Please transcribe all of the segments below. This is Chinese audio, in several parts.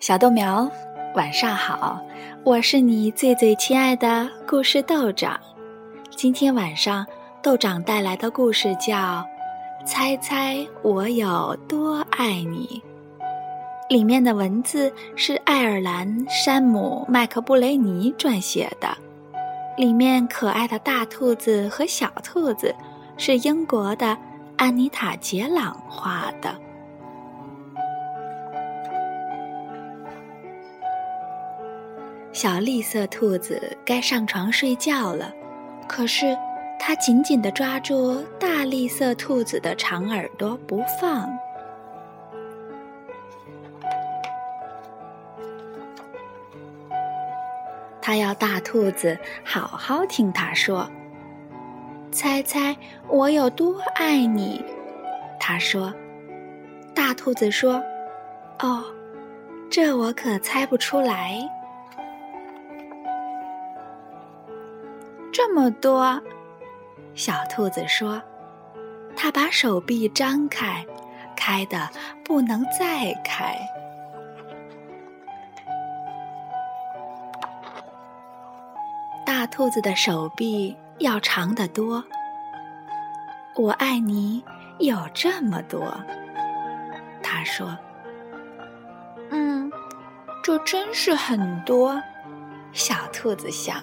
小豆苗，晚上好！我是你最最亲爱的故事豆长。今天晚上，豆长带来的故事叫《猜猜我有多爱你》。里面的文字是爱尔兰山姆·麦克布雷尼撰写的，里面可爱的大兔子和小兔子是英国的安妮塔·杰朗画的。小绿色兔子该上床睡觉了，可是它紧紧地抓住大绿色兔子的长耳朵不放。它要大兔子好好听它说：“猜猜我有多爱你？”它说。大兔子说：“哦，这我可猜不出来。”这么多，小兔子说：“它把手臂张开，开的不能再开。”大兔子的手臂要长得多。我爱你有这么多，他说：“嗯，这真是很多。”小兔子想。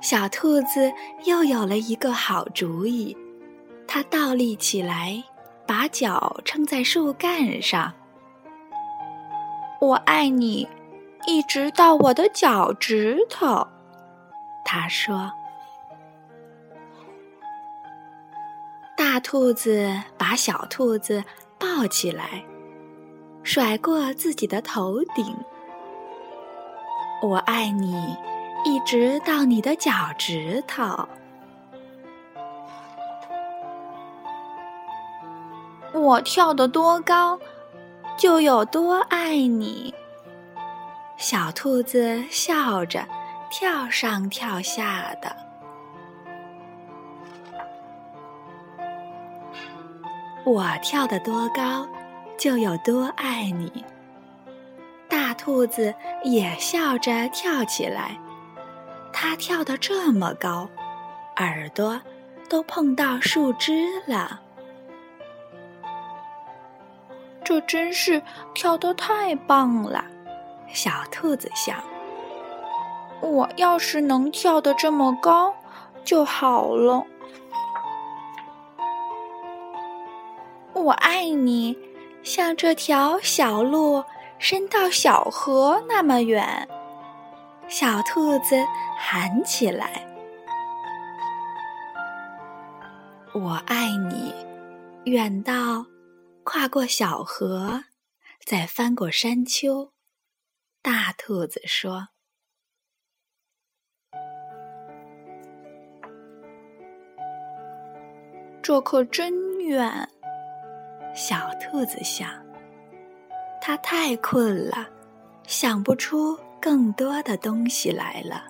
小兔子又有了一个好主意，它倒立起来，把脚撑在树干上。我爱你，一直到我的脚趾头，他说。大兔子把小兔子抱起来，甩过自己的头顶。我爱你。一直到你的脚趾头，我跳得多高，就有多爱你。小兔子笑着，跳上跳下的。我跳得多高，就有多爱你。大兔子也笑着跳起来。它跳得这么高，耳朵都碰到树枝了。这真是跳得太棒了，小兔子想。我要是能跳得这么高就好了。我爱你，像这条小路伸到小河那么远。小兔子喊起来：“我爱你，远到跨过小河，再翻过山丘。”大兔子说：“这可真远。”小兔子想，它太困了，想不出。更多的东西来了。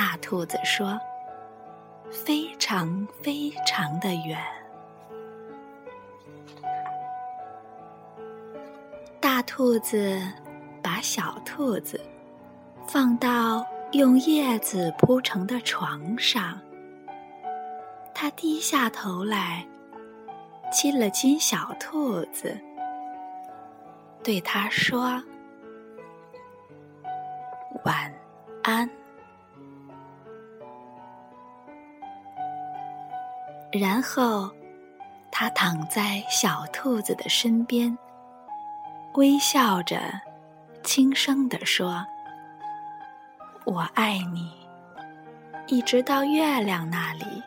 大兔子说：“非常非常的远。”大兔子把小兔子放到用叶子铺成的床上，他低下头来，亲了亲小兔子，对他说：“晚安。”然后，他躺在小兔子的身边，微笑着，轻声地说：“我爱你，一直到月亮那里。”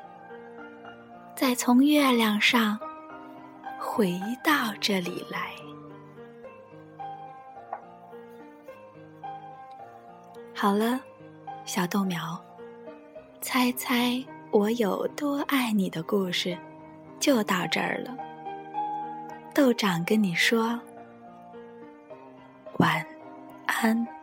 再从月亮上回到这里来。好了，小豆苗，猜猜我有多爱你的故事就到这儿了。豆长跟你说晚安。